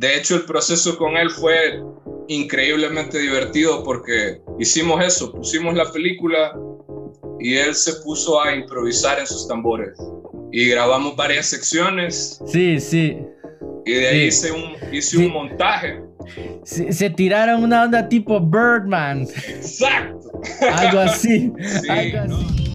de hecho, el proceso con él fue increíblemente divertido porque hicimos eso, pusimos la película y él se puso a improvisar en sus tambores. Y grabamos varias secciones. Sí, sí. Y de ahí hice, un, hice un montaje. Se, tiraron una onda tipo Birdman. Exacto. Algo así. algo así.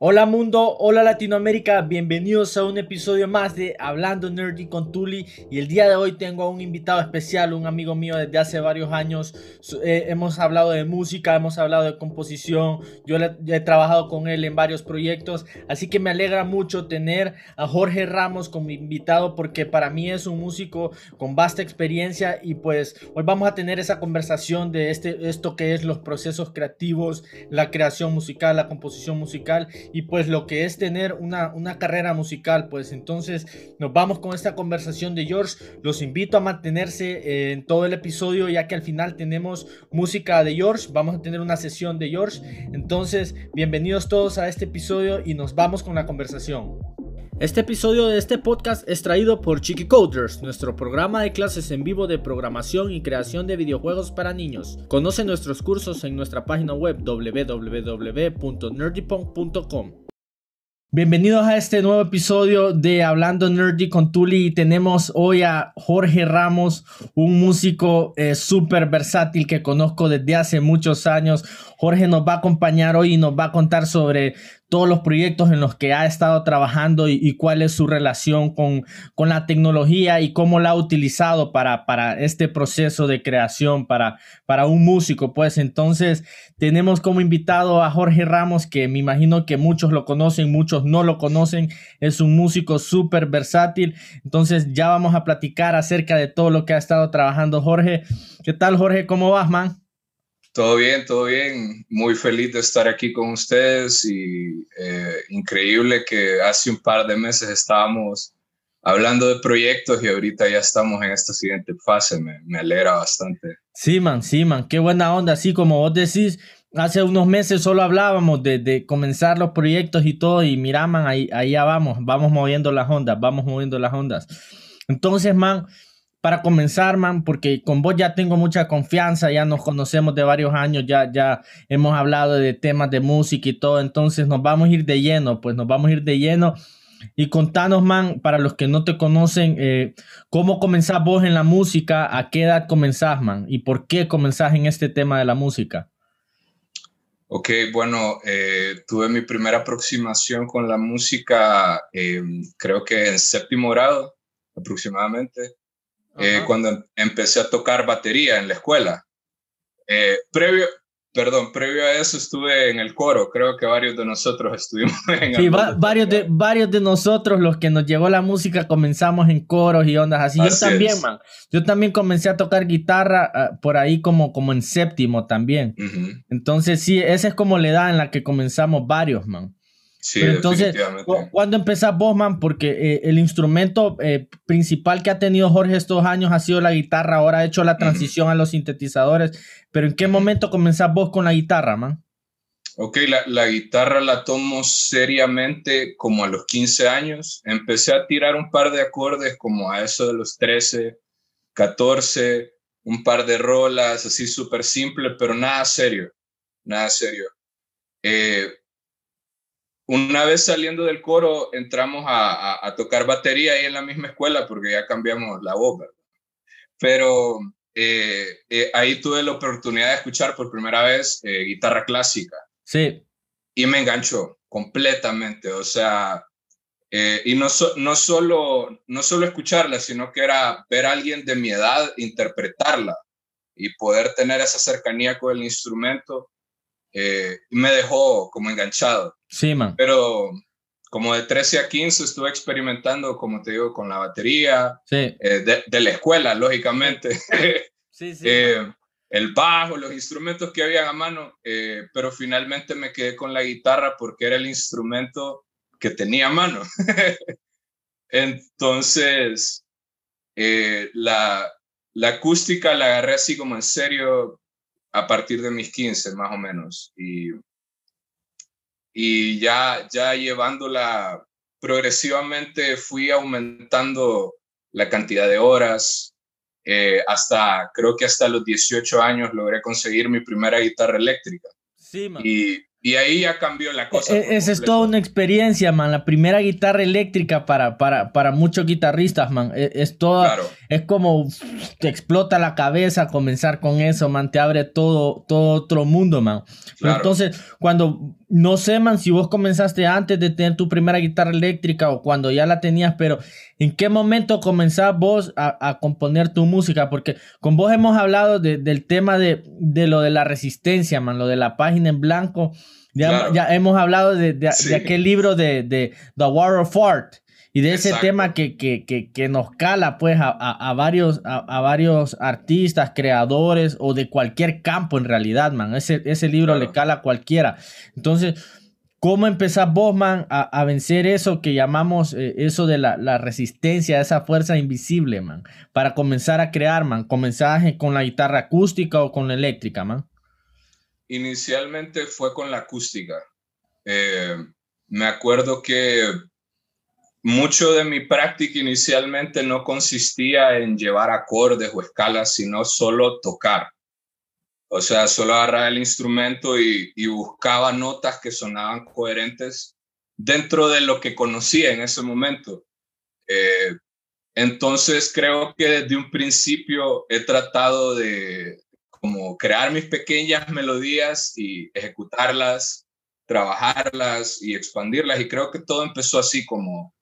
Hola mundo, hola Latinoamérica, bienvenidos a un episodio más de Hablando Nerdy con Tuli. Y el día de hoy tengo a un invitado especial, un amigo mío desde hace varios años, eh, hemos hablado de música, hemos hablado de composición, yo he trabajado con él en varios proyectos, así que me alegra mucho tener a Jorge Ramos como invitado porque para mí es un músico con vasta experiencia. Y pues hoy vamos a tener esa conversación de este, esto que es los procesos creativos, la creación musical, la composición musical y pues lo que es tener una, una carrera musical. Pues entonces nos vamos con esta conversación de George. Los invito a mantenerse en todo el episodio ya que al final tenemos música de George. Vamos a tener una sesión de George. Entonces, bienvenidos todos a este episodio y nos vamos con la conversación. Este episodio de este podcast es traído por Chiqui Coders, nuestro programa de clases en vivo de programación y creación de videojuegos para niños. Conoce nuestros cursos en nuestra página web www.nerdypunk.com. Bienvenidos a este nuevo episodio de Hablando Nerdy con Tuli y tenemos hoy a Jorge Ramos, un músico eh, súper versátil que conozco desde hace muchos años. Jorge nos va a acompañar hoy y nos va a contar sobre todos los proyectos en los que ha estado trabajando y, cuál es su relación con, con, la tecnología y cómo la ha utilizado para, para este proceso de creación para, para un músico. Pues entonces tenemos como invitado a Jorge Ramos, que me imagino que muchos lo conocen, muchos no lo conocen. Es un músico súper versátil. Entonces ya vamos a platicar acerca de todo lo que ha estado trabajando Jorge. ¿Qué tal Jorge? ¿Cómo vas, man? Todo bien, todo bien. Muy feliz de estar aquí con ustedes y eh, increíble que hace un par de meses estábamos hablando de proyectos y ahorita ya estamos en esta siguiente fase. Me, me alegra bastante. Sí, man, sí, man. Qué buena onda. Así como vos decís, hace unos meses solo hablábamos de, de comenzar los proyectos y todo y mira, man, ahí, ahí ya vamos. Vamos moviendo las ondas, vamos moviendo las ondas. Entonces, man, para comenzar, man, porque con vos ya tengo mucha confianza, ya nos conocemos de varios años, ya, ya hemos hablado de temas de música y todo, entonces nos vamos a ir de lleno, pues nos vamos a ir de lleno. Y contanos, man, para los que no te conocen, eh, ¿cómo comenzás vos en la música? ¿A qué edad comenzás, man? ¿Y por qué comenzás en este tema de la música? Ok, bueno, eh, tuve mi primera aproximación con la música, eh, creo que en séptimo grado aproximadamente. Eh, cuando empecé a tocar batería en la escuela. Eh, previo, perdón, previo a eso estuve en el coro, creo que varios de nosotros estuvimos en Sí, varios, de, varios de nosotros, los que nos llegó la música, comenzamos en coros y ondas así. yo también, man. Yo también comencé a tocar guitarra ah, por ahí como, como en séptimo también. Entonces, sí, esa es como la edad en la que comenzamos varios, man. Sí, entonces, ¿cuándo empezás vos, man? Porque eh, el instrumento eh, principal que ha tenido Jorge estos años ha sido la guitarra, ahora ha hecho la transición a los sintetizadores, pero ¿en qué momento comenzás vos con la guitarra, man? Ok, la, la, guitarra la tomo seriamente como a los 15 años. Empecé a tirar un par de acordes como a eso de los 13, 14, un par de rolas así súper simple, pero nada serio, nada serio. Eh, una vez saliendo del coro, entramos a, tocar batería ahí en la misma escuela porque ya cambiamos la voz, ¿verdad? Pero eh, eh, ahí tuve la oportunidad de escuchar por primera vez eh, guitarra clásica. Sí. Y me enganchó completamente, o sea, y no, no, solo, no solo escucharla, sino que era ver a alguien de mi edad interpretarla y poder tener esa cercanía con el instrumento eh, me dejó como enganchado. Sí, man. Pero como de 13 a 15 estuve experimentando, como te digo, con la batería, sí. Eh, de, la escuela, lógicamente. sí, sí. Eh, el bajo, los instrumentos que había a mano, pero finalmente me quedé con la guitarra porque era el instrumento que tenía a mano. Entonces, eh, la, la acústica la agarré así como en serio a partir de mis 15 más o menos. Y, y ya, ya llevándola progresivamente fui aumentando la cantidad de horas. Eh, hasta, creo que hasta los 18 años logré conseguir mi primera guitarra eléctrica. Sí, man. Y, y ahí ya cambió la cosa. E, esa es toda una experiencia, man. La primera guitarra eléctrica para, para, para muchos guitarristas, man. E, es, toda, es como te explota la cabeza comenzar con eso, man. Te abre todo, todo otro mundo, man. entonces, cuando, no sé, man, si vos comenzaste antes de tener tu primera guitarra eléctrica o cuando ya la tenías, pero ¿en qué momento comenzás vos a, componer tu música? Porque con vos hemos hablado del tema de, de lo de la resistencia, man, lo de la página en blanco. Ya, ya hemos hablado de, de, aquel libro de, The War of Art y de ese tema que, que, que, que, nos cala pues a, a, varios, a, varios artistas, creadores o de cualquier campo en realidad, man. Ese, ese libro le cala a cualquiera. Entonces, ¿cómo empezás vos, man, a, vencer eso que llamamos eh, eso de la, la, resistencia, esa fuerza invisible, man? Para comenzar a crear, man. ¿Comenzás con la guitarra acústica o con la eléctrica, man? inicialmente fue con la acústica. Eh, me acuerdo que mucho de mi práctica inicialmente no consistía en llevar acordes o escalas, sino solo tocar. O sea, solo agarraba el instrumento y, buscaba notas que sonaban coherentes dentro de lo que conocía en ese momento. Eh, entonces creo que desde un principio he tratado de, como crear mis pequeñas melodías y ejecutarlas, trabajarlas y expandirlas. Y creo que todo empezó así como,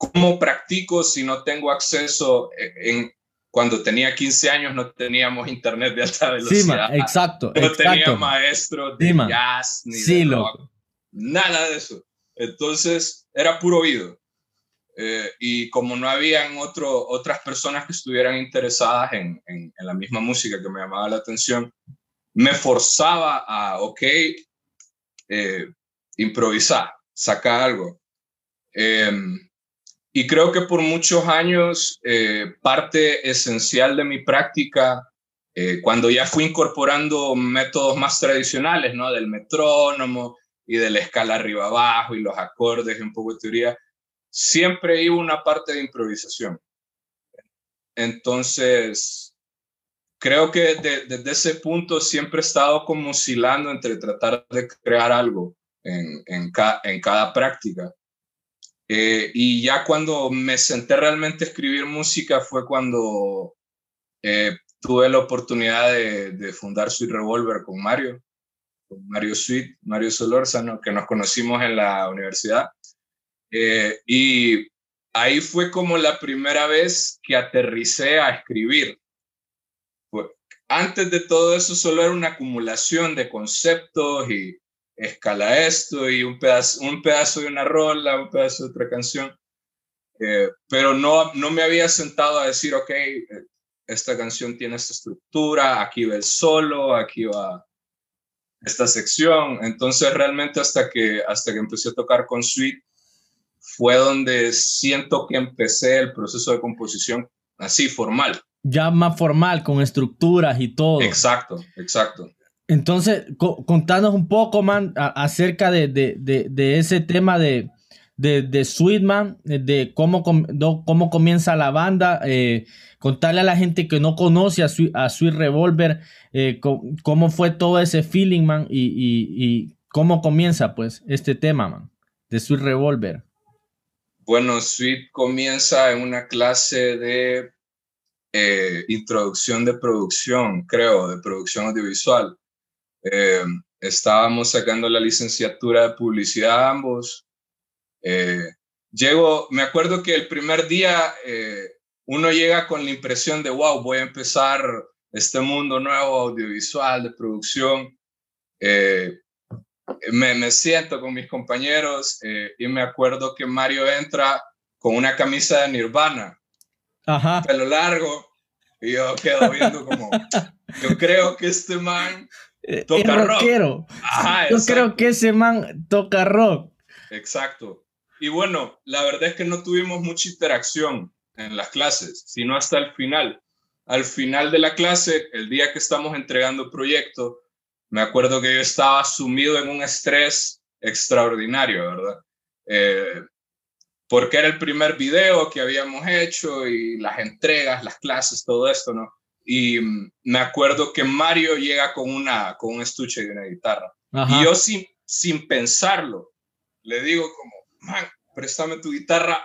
¿cómo practico si no tengo acceso en... Cuando tenía 15 años no teníamos internet de alta velocidad. Sí, exacto. No tenía maestro de jazz ni de rock, Nada de eso. Entonces era puro oído. Eh, y como no habían otro, otras personas que estuvieran interesadas en, en, la misma música que me llamaba la atención, me forzaba a, ok, eh, improvisar, sacar algo. Em, y creo que por muchos años, eh, parte esencial de mi práctica, cuando ya fui incorporando métodos más tradicionales, ¿no? Del metrónomo y de la escala arriba-abajo y los acordes y un poco de teoría, siempre iba una parte de improvisación. Entonces, creo que desde ese punto siempre he estado como oscilando entre tratar de crear algo en cada práctica. Eh, y ya cuando me senté realmente a escribir música fue cuando eh, tuve la oportunidad de, fundar Sweet Revolver con Mario, con Mario Sweet, Mario Solórzano, que nos conocimos en la universidad. Eh, y ahí fue como la primera vez que aterricé a escribir. Antes de todo eso solo era una acumulación de conceptos y escala esto y un pedazo, un pedazo de una rola, un pedazo de otra canción. Eh, pero no, no me había sentado a decir, ok, eh, esta canción tiene esta estructura, aquí va el solo, aquí va esta sección. Entonces realmente hasta que, hasta que empecé a tocar con Sweet, fue donde siento que empecé el proceso de composición así, formal. Ya más formal, con estructuras y todo. Exacto, exacto. Entonces, contanos un poco, man, acerca de, de, de, ese tema de, de, Sweetman, de cómo, cómo comienza la banda, eh, contarle a la gente que no conoce a, Sweet, Revolver, eh, cómo, fue todo ese feeling, man, y, y, y, cómo comienza, pues, este tema, man, de Sweet Revolver. Bueno, Sweet comienza en una clase de eh, introducción de producción, creo, de producción audiovisual. Eh, estábamos sacando la licenciatura de publicidad ambos. Eh, llego, me acuerdo que el primer día uno llega con la impresión de, wow, voy a empezar este mundo nuevo audiovisual de producción me, siento con mis compañeros eh, y me acuerdo que Mario entra con una camisa de Nirvana, Ajá. pelo largo, y yo quedo viendo como, yo creo que este man eh, toca rock. yo creo que ese man toca rock. exacto. Y bueno, la verdad es que no tuvimos mucha interacción en las clases, sino hasta el final. Al final de la clase, el día que estamos entregando el proyecto, me acuerdo que yo estaba sumido en un estrés extraordinario, ¿verdad? Eh, porque era el primer video que habíamos hecho y las entregas, las clases, todo esto, ¿no? Y me acuerdo que Mario llega con, una, con un estuche y una guitarra. Y yo sin, sin pensarlo, le digo como, man, préstame tu guitarra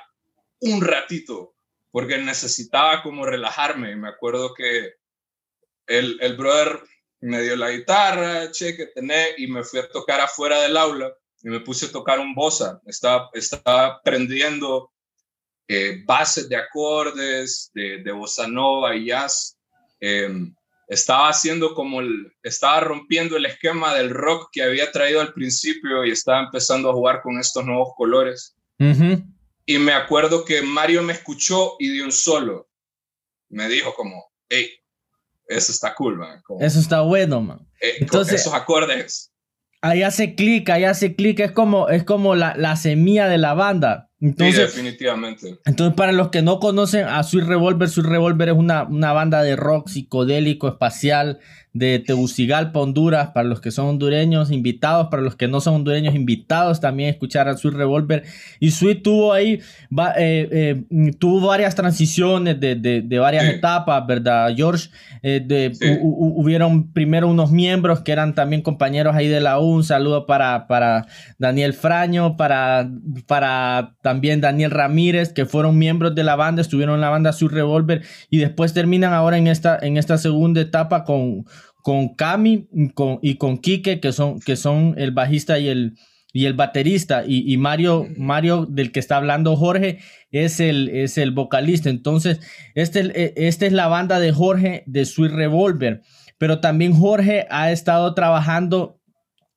un ratito, porque necesitaba como relajarme. Y me acuerdo que el, el brother me dio la guitarra, che, que tenés, y me fui a tocar afuera del aula y me puse a tocar un bossa. Estaba, estaba aprendiendo eh, bases de acordes, de, de bossa nova y jazz. Em, estaba haciendo como el, estaba rompiendo el esquema del rock que había traído al principio y estaba empezando a jugar con estos nuevos colores. Y me acuerdo que Mario me escuchó y dio un solo. Me dijo como, hey, eso está cool, man. eso está bueno, man. Eh, Entonces, esos acordes. Ahí hace clic, ahí hace clic, es como, es como la, la semilla de la banda. Entonces, sí, definitivamente. Entonces, para los que no conocen a Sweet Revolver, Sweet Revolver es una, una banda de rock psicodélico, espacial, de Tegucigalpa, Honduras, para los que son hondureños invitados, para los que no son hondureños invitados también escuchar a Sweet Revolver. Y Sweet tuvo ahí, eh, eh, tuvo varias transiciones de, de, varias etapas, ¿verdad, George? Eh, de, hubieron primero unos miembros que eran también compañeros ahí de la U, un saludo para, para Daniel Fraño, para, para también Daniel Ramírez, que fueron miembros de la banda, estuvieron en la banda Sweet Revolver y después terminan ahora en esta, en esta segunda etapa con con Cami con, y con Quique, que son, que son el bajista y el, y el baterista, y, Mario, Mario, del que está hablando Jorge, es el, es el vocalista. Entonces, este, esta es la banda de Jorge de Sweet Revolver. Pero también Jorge ha estado trabajando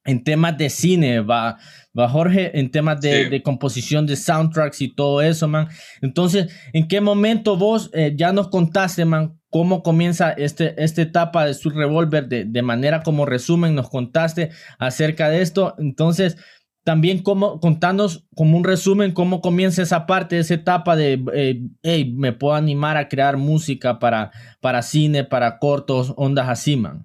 en temas de cine, va, va Jorge en temas de, composición de soundtracks y todo eso, man. Entonces, ¿en qué momento vos eh, ya nos contaste, man, cómo comienza este, esta etapa de su revólver, de, manera como resumen, nos contaste acerca de esto. Entonces, también cómo, contanos como un resumen cómo comienza esa parte, esa etapa de, eh, hey, me puedo animar a crear música para, para cine, para cortos, ondas así, man.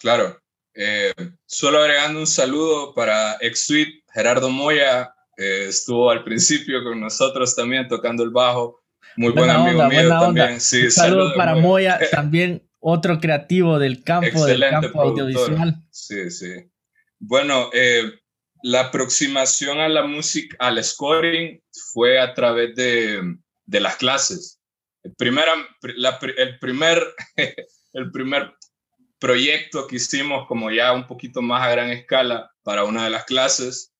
Claro. Eh, solo agregando un saludo para ex suite Gerardo Moya, eh, estuvo al principio con nosotros también tocando el bajo muy buen amigo mío también. Sí, saludos para Moya, también otro creativo del campo, del campo audiovisual. Sí, sí. Bueno, eh, la aproximación a la música, al scoring, fue a través de, de las clases. El, el, primer, el primer proyecto que hicimos, como ya un poquito más a gran escala, para una de las clases,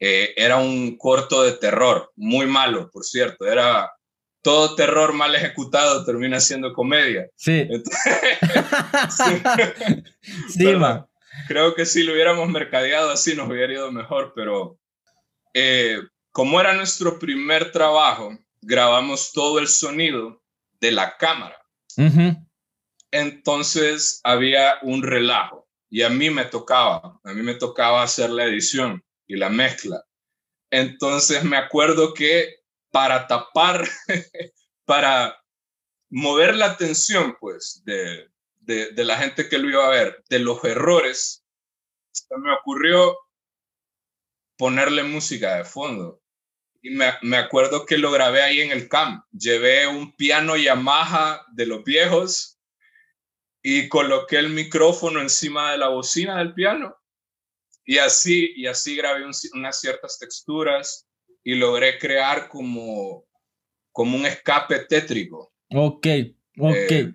eh, era un corto de terror, muy malo, por cierto. Era todo terror mal ejecutado termina siendo comedia. Sí. sí, Creo que si lo hubiéramos mercadeado así nos hubiera ido mejor, pero eh, como era nuestro primer trabajo, grabamos todo el sonido de la cámara. Entonces había un relajo y a mí me tocaba, a mí me tocaba hacer la edición y la mezcla. Entonces me acuerdo que para tapar, para mover la atención, pues, de, de, la gente que lo iba a ver, de los errores, me ocurrió ponerle música de fondo. Y me, acuerdo que lo grabé ahí en el camp. Llevé un piano Yamaha de los viejos y coloqué el micrófono encima de la bocina del piano. Y así, y así grabé unas ciertas texturas y logré crear como, como un escape tétrico. Ok, ok. Eh,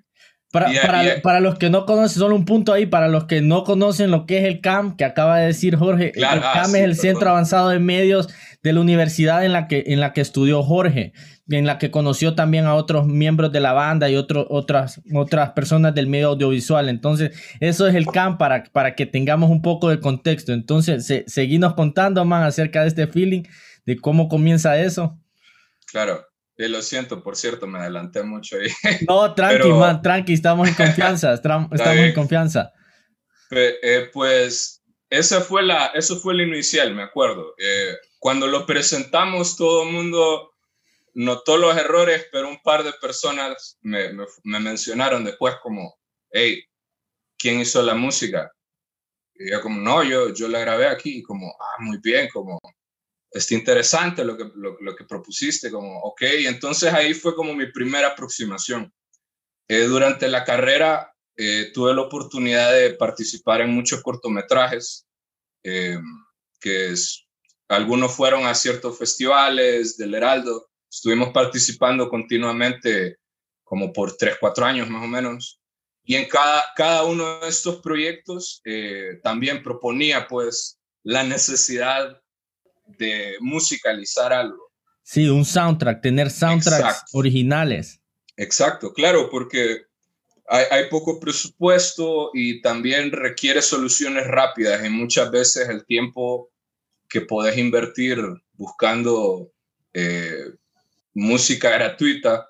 para, para, para, los que no conocen, solo un punto ahí, para los que no conocen lo que es el CAM, que acaba de decir Jorge, el CAM ah, es el Centro Avanzado de Medios de la universidad en la que, en la que estudió Jorge, en la que conoció también a otros miembros de la banda y otros otras, otras personas del medio audiovisual. Entonces, eso es el CAM para, para que tengamos un poco de contexto. Entonces, se, seguimos contando más acerca de este feeling de cómo comienza eso. Claro, eh, lo siento, por cierto, me adelanté mucho ahí. No, tranqui, man, tranqui, estamos en confianza, estamos en confianza. Eh, pues esa fue la, eso fue el inicial, me acuerdo. Eh, cuando lo presentamos, todo el mundo notó los errores, pero un par de personas me, me, mencionaron después como, hey, ¿quién hizo la música? Y yo como, no, yo, yo la grabé aquí, como, ah, muy bien, como, está interesante lo que, lo, que propusiste, como, ok, entonces ahí fue como mi primera aproximación. Eh, durante la carrera eh, tuve la oportunidad de participar en muchos cortometrajes, eh, que algunos fueron a ciertos festivales del Heraldo, estuvimos participando continuamente como por tres, cuatro años más o menos. Y en cada, cada uno de estos proyectos eh, también proponía pues la necesidad de musicalizar algo. Sí, un soundtrack, tener soundtracks originales. Exacto, claro, porque hay, hay, poco presupuesto y también requiere soluciones rápidas y muchas veces el tiempo que podés invertir buscando eh, música gratuita,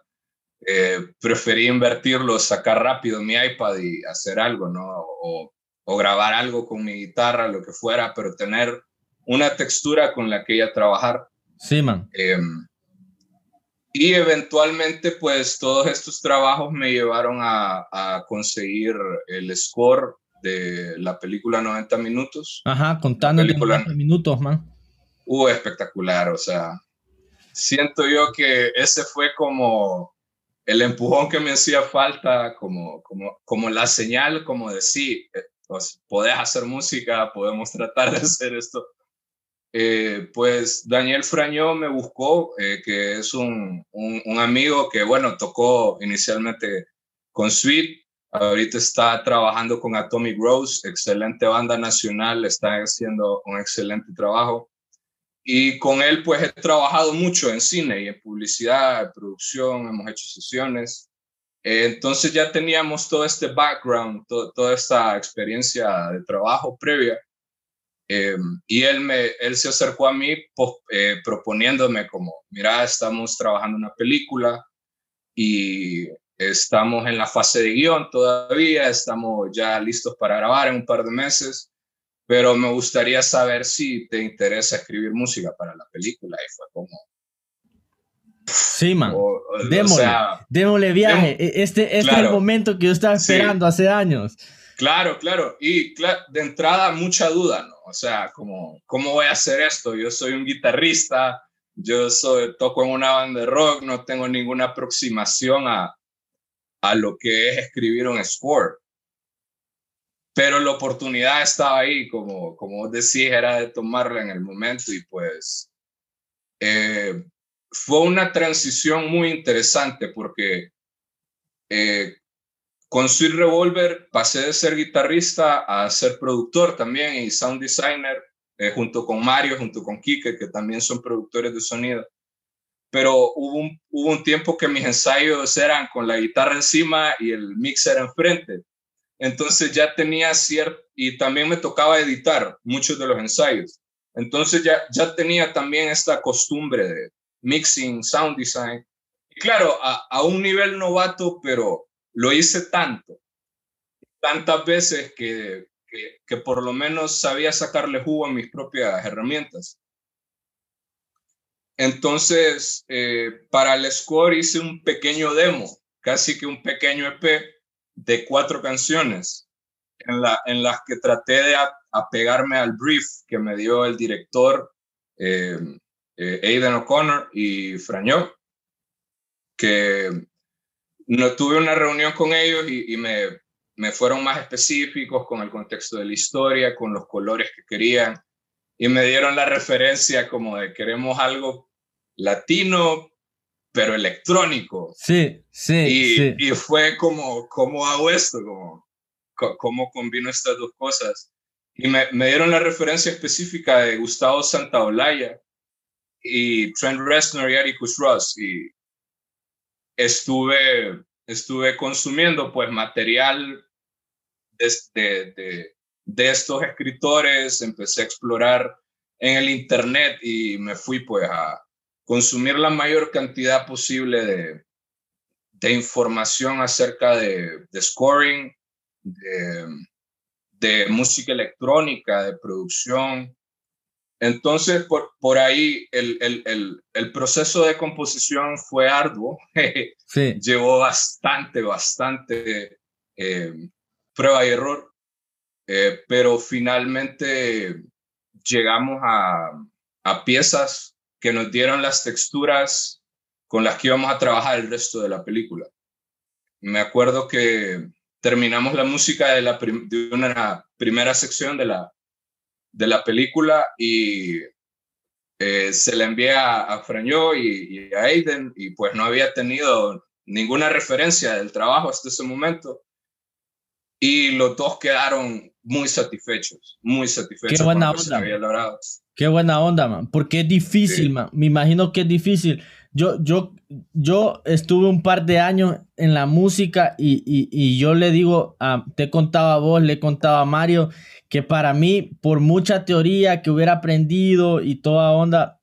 eh, preferí invertirlo, sacar rápido mi iPad y hacer algo, ¿no? O, grabar algo con mi guitarra, lo que fuera, pero tener una textura con la que ella trabajar. Sí, man. Em, y eventualmente, pues todos estos trabajos me llevaron a, a, conseguir el score de la película 90 minutos. Ajá, contando 90 minutos, man. Uh, espectacular, o sea, siento yo que ese fue como el empujón que me hacía falta, como, como, como la señal, como decir, eh, pues, podés hacer música, podemos tratar de hacer esto. Eh, pues Daniel Frañó me buscó, eh, que es un, un, amigo que, bueno, tocó inicialmente con Sweet, ahorita está trabajando con Atomic Rose, excelente banda nacional, está haciendo un excelente trabajo. Y con él pues he trabajado mucho en cine y en publicidad, en producción, hemos hecho sesiones. Eh, entonces ya teníamos todo este background, toda esta experiencia de trabajo previa. Eh, y él, me, él se acercó a mí pues, eh, proponiéndome como, mira, estamos trabajando una película y estamos en la fase de guion todavía, estamos ya listos para grabar en un par de meses pero me gustaría saber si te interesa escribir música para la película. Y fue como... Sí, man. démosle, viaje. E, este, este es el momento que yo estaba esperando hace años. Claro, claro. Y de entrada, mucha duda, ¿no? O sea, como, ¿cómo voy a hacer esto? Yo soy un guitarrista, yo soy, toco en una banda de rock, no tengo ninguna aproximación a, a lo que es escribir un score pero la oportunidad estaba ahí, como, como decís, era de tomarla en el momento y pues eh, fue una transición muy interesante porque eh, con Sweet Revolver pasé de ser guitarrista a ser productor también y sound designer, eh, junto con Mario, junto con Kike, que también son productores de sonido. Pero hubo un, hubo un tiempo que mis ensayos eran con la guitarra encima y el mixer enfrente entonces ya tenía cierto, y también me tocaba editar muchos de los ensayos. Entonces ya, ya tenía también esta costumbre de mixing, sound design. Y claro, a, a un nivel novato, pero lo hice tanto, tantas veces que, que, por lo menos sabía sacarle jugo a mis propias herramientas. Entonces, eh, para el score hice un pequeño demo, casi que un pequeño EP, de cuatro canciones en, la, en las que traté de apegarme al brief que me dio el director eh, eh, Aidan O'Connor y Frañó, que no tuve una reunión con ellos y, me, me, fueron más específicos con el contexto de la historia, con los colores que querían y me dieron la referencia como de queremos algo latino, pero electrónico. Sí, sí. Y, y fue como, ¿cómo hago esto? Como, ¿Cómo combino estas dos cosas? Y me, me dieron la referencia específica de Gustavo Santaolalla y Trent Reznor y Atticus Ross. Y estuve, estuve consumiendo pues material de, de, de estos escritores, empecé a explorar en el internet y me fui pues a, consumir la mayor cantidad posible de, de información acerca de, de scoring, de, de, música electrónica, de producción. Entonces, por, por ahí el, el, el, proceso de composición fue arduo. Sí. Llevó bastante, bastante eh, prueba y error, eh, pero finalmente llegamos a, a piezas que nos dieron las texturas con las que íbamos a trabajar el resto de la película. Me acuerdo que terminamos la música de, la de una primera sección de la, de la película y eh, se la envié a, a y, a Aiden y pues no había tenido ninguna referencia del trabajo hasta ese momento y los dos quedaron muy satisfechos, muy satisfechos. Qué buena onda. Qué buena onda, man. Porque es difícil, man. Me imagino que es difícil. Yo, yo, yo estuve un par de años en la música y, y, y yo le digo, te contaba a vos, le contaba a Mario, que para mí, por mucha teoría que hubiera aprendido y toda onda,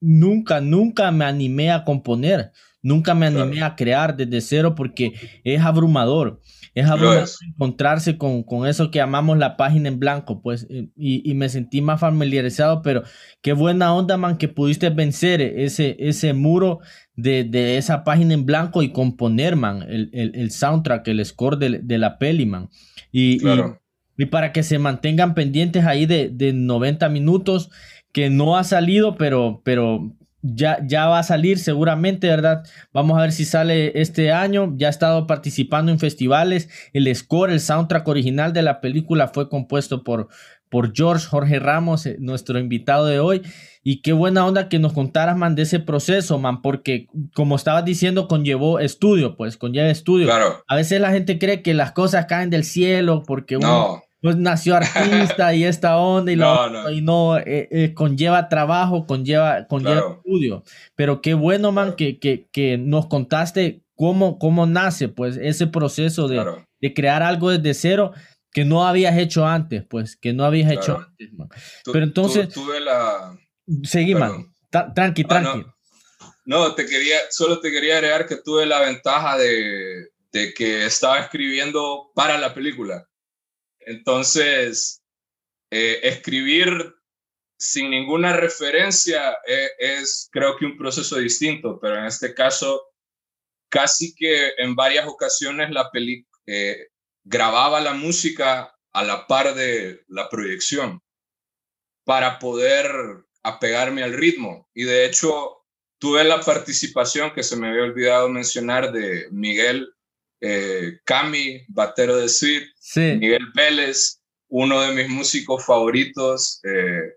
nunca, nunca me animé a componer, nunca me animé a crear desde cero porque es abrumador. Es abrumador encontrarse con, con, eso que llamamos la página en blanco, pues, y, y, me sentí más familiarizado, pero qué buena onda, man, que pudiste vencer ese, ese muro de, de esa página en blanco y componer, man, el, el, el soundtrack, el score de, de, la peli, man. Y, claro. Y para que se mantengan pendientes ahí de, de 90 minutos, que no ha salido, pero, pero ya, ya va a salir seguramente, ¿verdad? Vamos a ver si sale este año. Ya ha estado participando en festivales. El score, el soundtrack original de la película fue compuesto por, por George Jorge Ramos, eh, nuestro invitado de hoy. Y qué buena onda que nos contaras, man, de ese proceso, man, porque como estabas diciendo, conllevó estudio, pues, conlleva estudio. Claro. A veces la gente cree que las cosas caen del cielo porque uno pues, nació artista y esta onda y, no, y no eh, eh, conlleva trabajo, conlleva, conlleva estudio. Pero qué bueno, man, que, que, que, nos contaste cómo, cómo nace, pues, ese proceso de, de crear algo desde cero que no habías hecho antes, pues, que no habías hecho antes, Pero entonces... tuve la Seguí, man. tranqui, ah, tranqui. no. te quería, solo te quería agregar que tuve la ventaja de, de que estaba escribiendo para la película. Entonces, eh, escribir sin ninguna referencia eh, es, creo que un proceso distinto, pero en este caso, casi que en varias ocasiones la película eh, grababa la música a la par de la proyección para poder apegarme al ritmo. Y de hecho, tuve la participación que se me había olvidado mencionar de Miguel eh, Cami, batero de Sweet, Miguel Vélez, uno de mis músicos favoritos. Eh,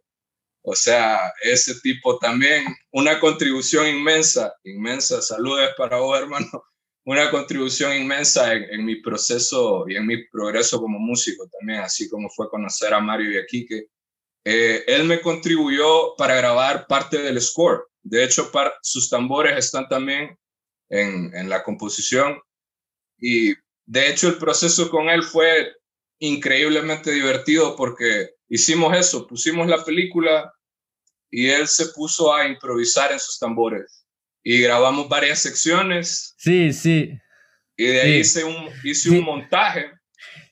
o sea, ese tipo también, una contribución inmensa, inmensa. Saludos para vos, hermano. Una contribución inmensa en, mi proceso y en mi progreso como músico también, así como fue conocer a Mario y a Kike. Eh, él me contribuyó para grabar parte del score. De hecho, sus tambores están también en, en, la composición. Y de hecho, el proceso con él fue increíblemente divertido porque hicimos eso, pusimos la película y él se puso a improvisar en sus tambores. Y grabamos varias secciones. Sí, sí. Y de ahí hice un, hice un montaje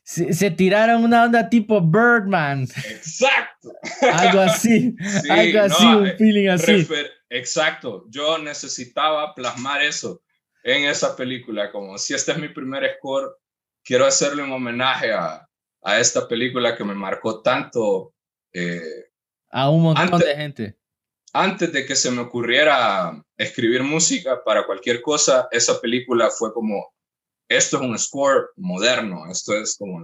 se, tiraron una onda tipo Birdman. Exacto. algo así. algo así, un eh, feeling así. Exacto. Yo necesitaba plasmar eso en esa película. Como si este es mi primer score, quiero hacerle un homenaje a, a esta película que me marcó tanto. Eh, a un montón de gente. Antes de que se me ocurriera escribir música para cualquier cosa, esa película fue como esto es un score moderno, esto es como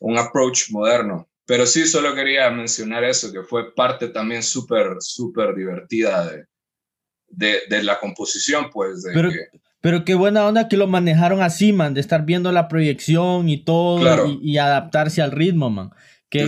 un approach moderno. Pero sí, solo quería mencionar eso, que fue parte también súper, súper divertida de, de, la composición, pues. pero, pero qué buena onda que lo manejaron así, man, de estar viendo la proyección y todo y, y, adaptarse al ritmo, man. Que,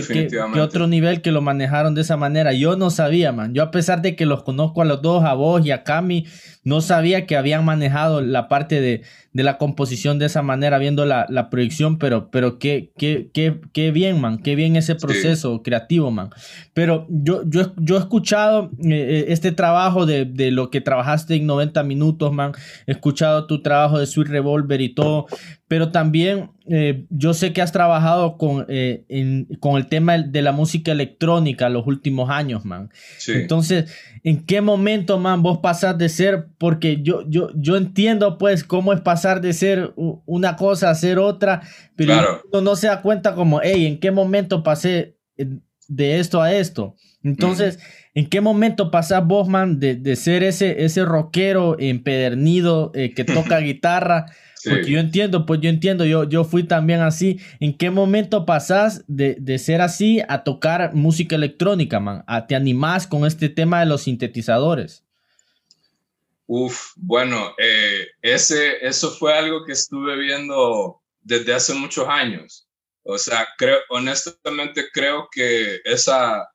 otro nivel que lo manejaron de esa manera. Yo no sabía, man. Yo a pesar de que los conozco a los dos, a vos y a Cami, no sabía que habían manejado la parte de, de la composición de esa manera, viendo la, la proyección, pero, pero qué, qué, qué, qué, bien, man. Qué bien ese proceso creativo, man. Pero yo, yo, yo he escuchado eh, eh, este trabajo de, de, lo que trabajaste en 90 minutos, man. He escuchado tu trabajo de Sweet Revolver y todo. pero también eh, yo sé que has trabajado con, eh, con el tema de la música electrónica los últimos años, man. Entonces, ¿en qué momento, man, vos pasás de ser, porque yo, yo, yo entiendo pues cómo es pasar de ser una cosa a ser otra, pero uno no se da cuenta como, hey, ¿en qué momento pasé de esto a esto? Entonces, ¿en qué momento pasás vos, man, de, ser ese, ese rockero empedernido eh, que toca guitarra? Porque yo entiendo, pues yo entiendo, yo, yo fui también así. ¿En qué momento pasás de, ser así a tocar música electrónica, man? ¿A, ¿Te animás con este tema de los sintetizadores? Uf, bueno, eh, ese, eso fue algo que estuve viendo desde hace muchos años. O sea, creo, honestamente creo que esa,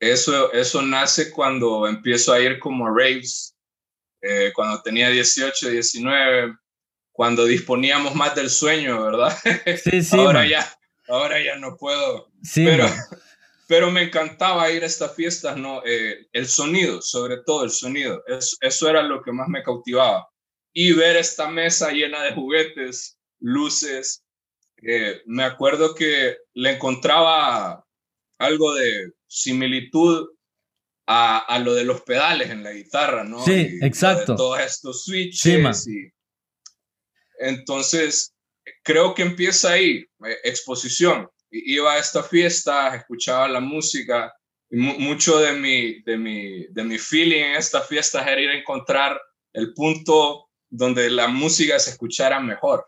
eso, eso nace cuando empiezo a ir como raves, eh, cuando tenía 18, 19, cuando disponíamos más del sueño, ¿verdad? Sí, sí. ahora, ya, ahora ya no puedo. Sí, pero, pero me encantaba ir a estas fiestas, ¿no? Eh, el sonido, sobre todo el sonido, eso, eso era lo que más me cautivaba. Y ver esta mesa llena de juguetes, luces, eh, me acuerdo que le encontraba algo de similitud a, a, lo de los pedales en la guitarra, ¿no? Sí, exacto. Todos estos switches y entonces, creo que empieza ahí, eh, exposición. Iba a esta fiesta, escuchaba la música, y mucho de mi, de, mi, de mi feeling en esta fiesta era ir a encontrar el punto donde la música se escuchara mejor.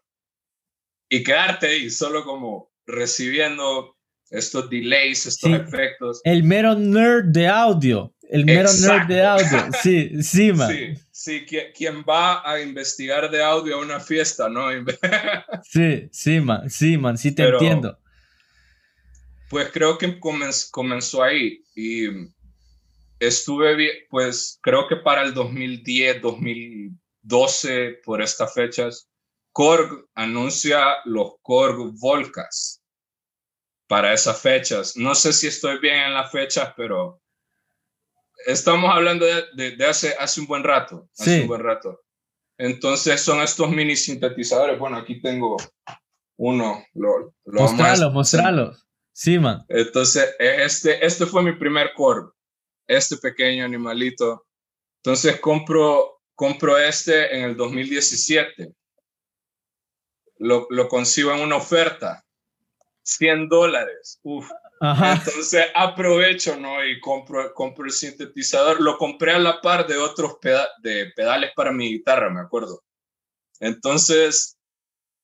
Y quedarte ahí solo como recibiendo estos delays, estos efectos. El mero nerd de audio. El mero nerd de audio. Sí, sí, man. Sí, sí, quien va a investigar de audio a una fiesta, ¿no? sí, sí, man. Sí, man. Sí te entiendo. Pues creo que comenzó ahí y estuve, pues creo que para el 2010, 2012, por estas fechas, Korg anuncia los Korg Volcas para esas fechas. No sé si estoy bien en las fechas, pero estamos hablando de, hace, hace un buen rato. Hace un buen rato. Entonces son estos mini sintetizadores. Bueno, aquí tengo uno. Lo, lo mostralo, mostralo. Sí, man. Entonces, este, este fue mi primer core. Este pequeño animalito. Entonces compro, compro este en el 2017. Lo, lo consigo en una oferta. 100 dólares. Uf. Entonces aprovecho, ¿no? Y compro, el sintetizador. Lo compré a la par de otros pedales para mi guitarra, me acuerdo. Entonces,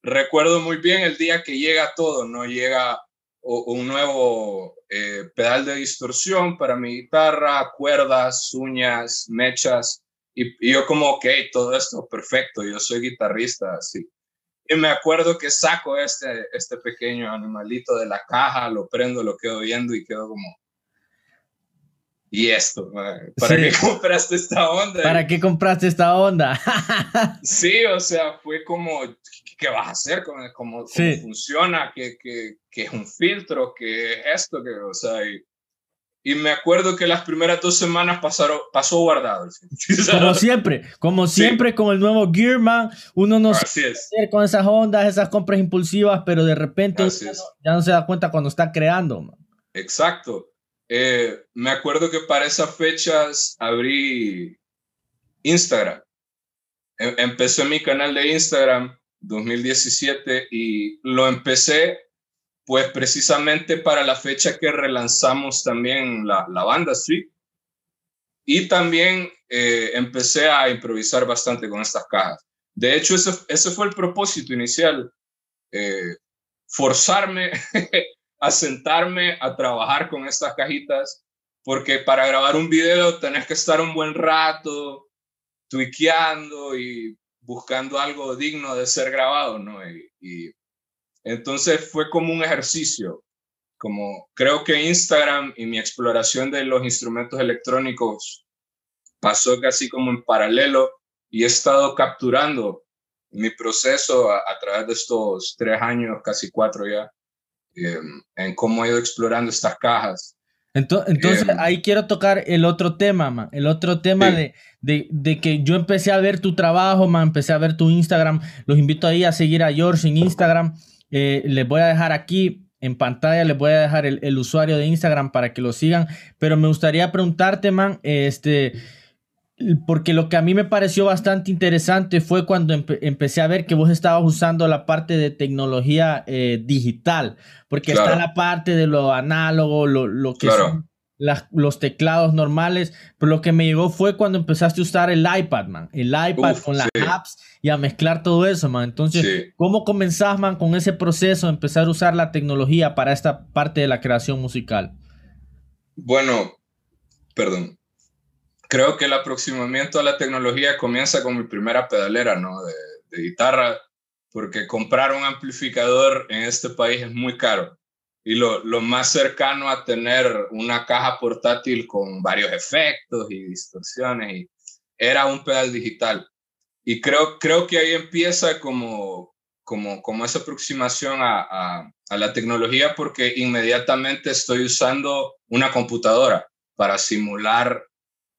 recuerdo muy bien el día que llega todo, ¿no? Llega un nuevo eh, pedal de distorsión para mi guitarra, cuerdas, uñas, mechas. Y, y yo como, ok, todo esto perfecto, yo soy guitarrista, así. Y me acuerdo que saco este, este pequeño animalito de la caja, lo prendo, lo quedo viendo y quedo como, ¿y esto? ¿Para qué compraste esta onda? ¿Para qué compraste esta onda? sí, o sea, fue como, ¿qué vas a hacer? ¿Cómo, cómo, funciona? ¿Qué, qué, ¿Qué, es un filtro? ¿Qué es esto? ¿Qué, o sea, y, y me acuerdo que las primeras dos semanas pasaron, pasó guardado. Como siempre, como siempre con el nuevo Gearman, uno no sabe hacer con esas ondas, esas compras impulsivas, pero de repente ya no, se da cuenta cuando está creando. Exacto. Eh, me acuerdo que para esas fechas abrí Instagram. Em, empecé mi canal de Instagram 2017 y lo empecé pues precisamente para la fecha que relanzamos también la, la banda Street. Y también eh, empecé a improvisar bastante con estas cajas. De hecho, ese, ese fue el propósito inicial, eh, forzarme a sentarme a trabajar con estas cajitas, porque para grabar un video tenés que estar un buen rato tuiqueando y buscando algo digno de ser grabado, ¿no? y entonces fue como un ejercicio, como creo que Instagram y mi exploración de los instrumentos electrónicos pasó casi como en paralelo y he estado capturando mi proceso a, través de estos tres años, casi cuatro ya, em, en cómo he ido explorando estas cajas. Entonces, em. ahí quiero tocar el otro tema, man. El otro tema de, de, que yo empecé a ver tu trabajo, man. Empecé a ver tu Instagram. Los invito ahí a seguir a George en Instagram. Eh, les voy a dejar aquí en pantalla, les voy a dejar el, el, usuario de Instagram para que lo sigan. Pero me gustaría preguntarte, man, este porque lo que a mí me pareció bastante interesante fue cuando empecé a ver que vos estabas usando la parte de tecnología eh, digital, porque está la parte de lo análogo, lo, que son los teclados normales, pero lo que me llegó fue cuando empezaste a usar el iPad, man, el iPad con las apps y a mezclar todo eso, man. Entonces, ¿cómo comenzás, man, con ese proceso de empezar a usar la tecnología para esta parte de la creación musical? Bueno, perdón, creo que el aproximamiento a la tecnología comienza con mi primera pedalera, ¿no? De, guitarra, porque comprar un amplificador en este país es muy caro. Y lo, lo, más cercano a tener una caja portátil con varios efectos y distorsiones era un pedal digital. Y creo, creo que ahí empieza como, como, como esa aproximación a, a, a la tecnología porque inmediatamente estoy usando una computadora para simular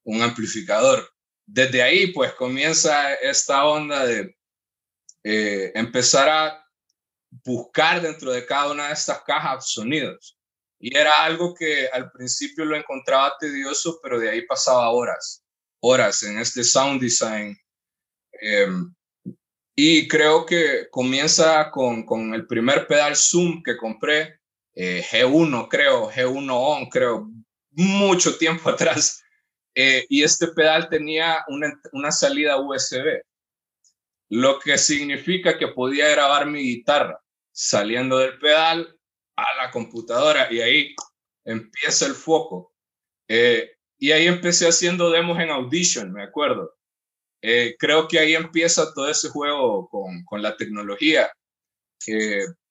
un amplificador. Desde ahí, pues comienza esta onda de eh, empezar a buscar dentro de cada una de estas cajas sonidos. Y era algo que al principio lo encontraba tedioso, pero de ahí pasaba horas, horas en este sound design. Em, y creo que comienza con, con, el primer pedal Zoom que compré, eh, G1, creo, G1 On, creo, mucho tiempo atrás. Eh, y este pedal tenía una, una, salida USB, lo que significa que podía grabar mi guitarra saliendo del pedal a la computadora y ahí empieza el foco. Eh, y ahí empecé haciendo demos en Audition, me acuerdo. Eh, creo que ahí empieza todo ese juego con, con la tecnología.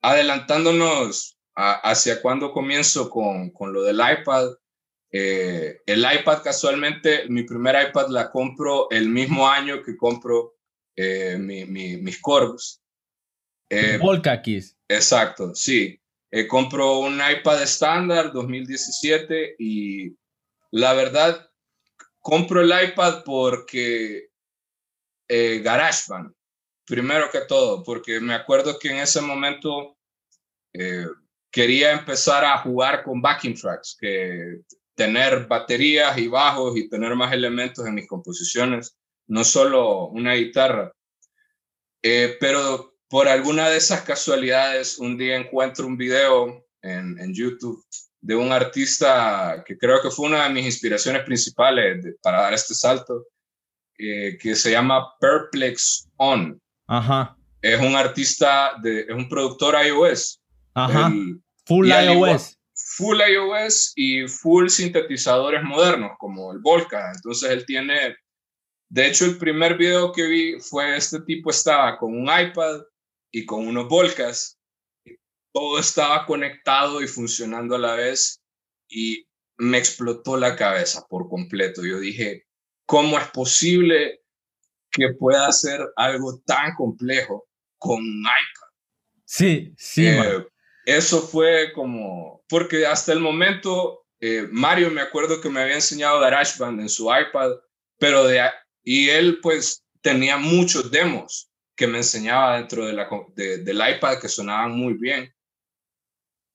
adelantándonos hacia cuando comienzo con, con lo del iPad, eh, el iPad casualmente, mi primer iPad la compro el mismo año que compro eh, mis Corvus. Eh, Exacto, sí. Eh, compro un iPad estándar 2017 y la verdad compro el iPad porque GarageBand, primero que todo, porque me acuerdo que en ese momento quería empezar a jugar con backing tracks, que tener baterías y bajos y tener más elementos en mis composiciones, no solo una guitarra. Eh, pero por alguna de esas casualidades, un día encuentro un video en, en, YouTube de un artista que creo que fue una de mis inspiraciones principales para dar este salto, eh, que se llama Perplex On. Ajá. Es un artista, de, es un productor iOS. Ajá. Full iOS full iOS y full sintetizadores modernos, como el Volca. Entonces él tiene, de hecho el primer video que vi fue este tipo estaba con un iPad y con unos Volcas. todo estaba conectado y funcionando a la vez y me explotó la cabeza por completo. Yo dije, ¿cómo es posible que pueda hacer algo tan complejo con un iPad? Sí, sí. Eh, eso fue como, porque hasta el momento eh, Mario me acuerdo que me había enseñado GarageBand en su iPad, pero de, y él pues tenía muchos demos que me enseñaba dentro de la, del iPad que sonaban muy bien,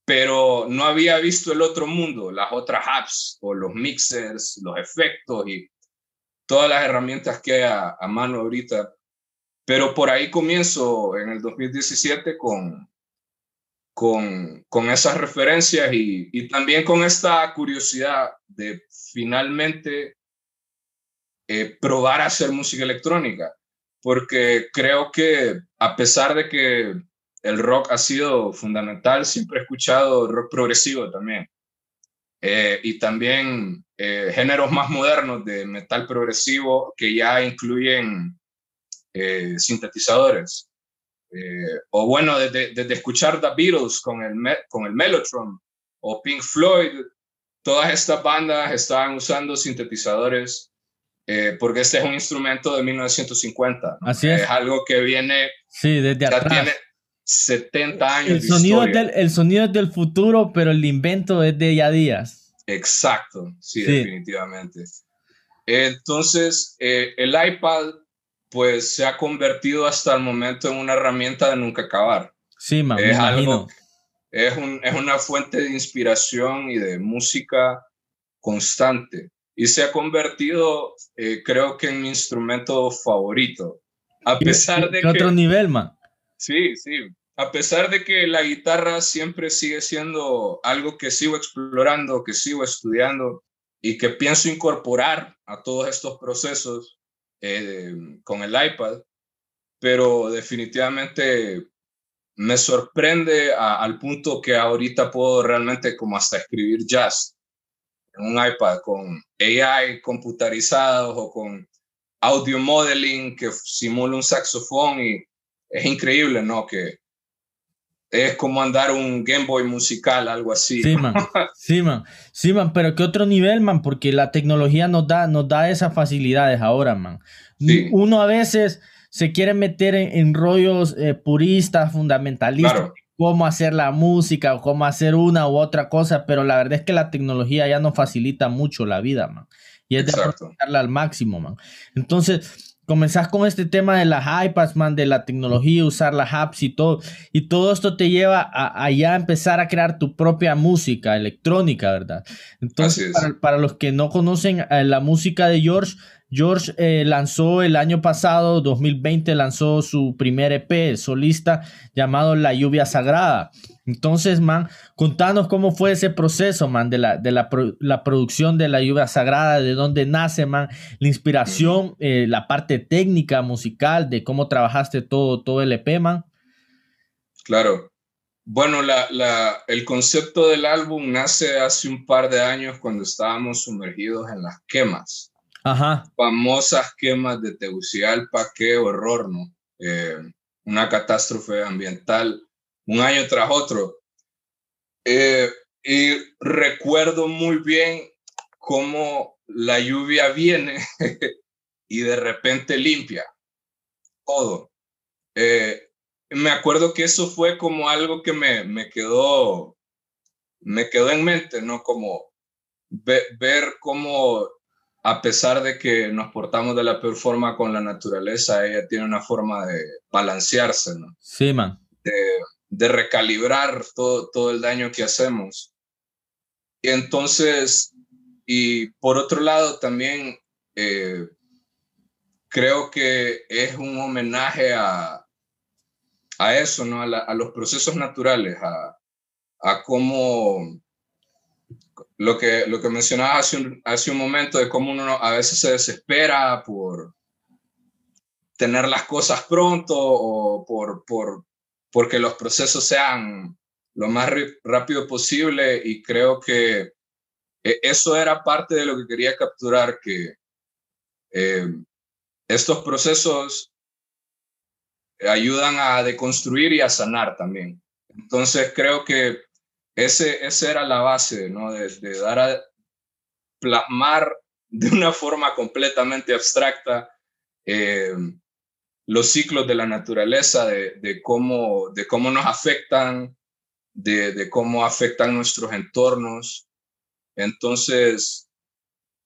pero no había visto el otro mundo, las otras apps o los mixers, los efectos y todas las herramientas que hay a, a mano ahorita. Pero por ahí comienzo en el 2017 con, con, con esas referencias y, y, también con esta curiosidad de finalmente eh, probar a hacer música electrónica, porque creo que a pesar de que el rock ha sido fundamental, siempre he escuchado rock progresivo también. Eh, y también eh, géneros más modernos de metal progresivo que ya incluyen sintetizadores. Eh, o bueno, desde, desde, escuchar The Beatles con el, con el Mellotron o Pink Floyd, todas estas bandas estaban usando sintetizadores eh, porque este es un instrumento de 1950. Así es. Es algo que viene. Sí, desde ya atrás. tiene 70 años. El, sonido Es del, el sonido es del futuro, pero el invento es de ya días. Exacto, sí, definitivamente. Entonces, eh, el iPad, pues se ha convertido hasta el momento en una herramienta de nunca acabar. Sí, man, es Algo, es, un, es una fuente de inspiración y de música constante. Y se ha convertido, eh, creo que en mi instrumento favorito. A pesar de que... otro nivel, man? Sí, sí. A pesar de que la guitarra siempre sigue siendo algo que sigo explorando, que sigo estudiando y que pienso incorporar a todos estos procesos eh, con el iPad, pero definitivamente me sorprende al punto que ahorita puedo realmente como hasta escribir jazz en un iPad con AI computarizados o con audio modeling que simula un saxofón y es increíble, ¿no? Que es como andar un Game Boy musical, algo así. Sí, man. Sí, man. Sí, man. Pero ¿qué otro nivel, man? Porque la tecnología nos da, nos da esas facilidades ahora, man. Uno a veces se quiere meter en, rollos eh, puristas, fundamentalistas, cómo hacer la música o cómo hacer una u otra cosa, pero la verdad es que la tecnología ya nos facilita mucho la vida, man. Y es de aprovecharla al máximo, man. Entonces, comenzás con este tema de las iPads, man, de la tecnología, usar las apps y todo. Y todo esto te lleva a, ya empezar a crear tu propia música electrónica, ¿verdad? Entonces, para, para, los que no conocen eh, la música de George, George eh, lanzó el año pasado, 2020, lanzó su primer EP solista llamado La Lluvia Sagrada. Entonces, man, contanos cómo fue ese proceso, man, de la, de la, producción de La Lluvia Sagrada, de dónde nace, man, la inspiración, eh, la parte técnica, musical, de cómo trabajaste todo, todo el EP, man. Claro. Bueno, el concepto del álbum nace hace un par de años cuando estábamos sumergidos en las quemas famosas quemas de Tegucigalpa, qué horror, ¿no? Eh, una catástrofe ambiental un año tras otro. Eh, y recuerdo muy bien cómo la lluvia viene y de repente limpia todo. Eh, me acuerdo que eso fue como algo que me, me quedó me quedó en mente, ¿no? Como ver cómo a pesar de que nos portamos de la peor forma con la naturaleza, ella tiene una forma de balancearse, ¿no? Sí, man. De, recalibrar todo, todo el daño que hacemos. Y entonces, y por otro lado también, eh, creo que es un homenaje a, a eso, ¿no? A, los procesos naturales, a, a cómo lo que, lo que mencionabas hace un, hace un momento de cómo uno a veces se desespera por tener las cosas pronto o por, por porque los procesos sean lo más rápido posible y creo que e, eso era parte de lo que quería capturar, que eh, estos procesos ayudan a deconstruir y a sanar también. Entonces creo que ese, esa era la base, ¿no? De, dar a plasmar de una forma completamente abstracta eh, los ciclos de la naturaleza, de, cómo, de cómo nos afectan, de, cómo afectan nuestros entornos. Entonces,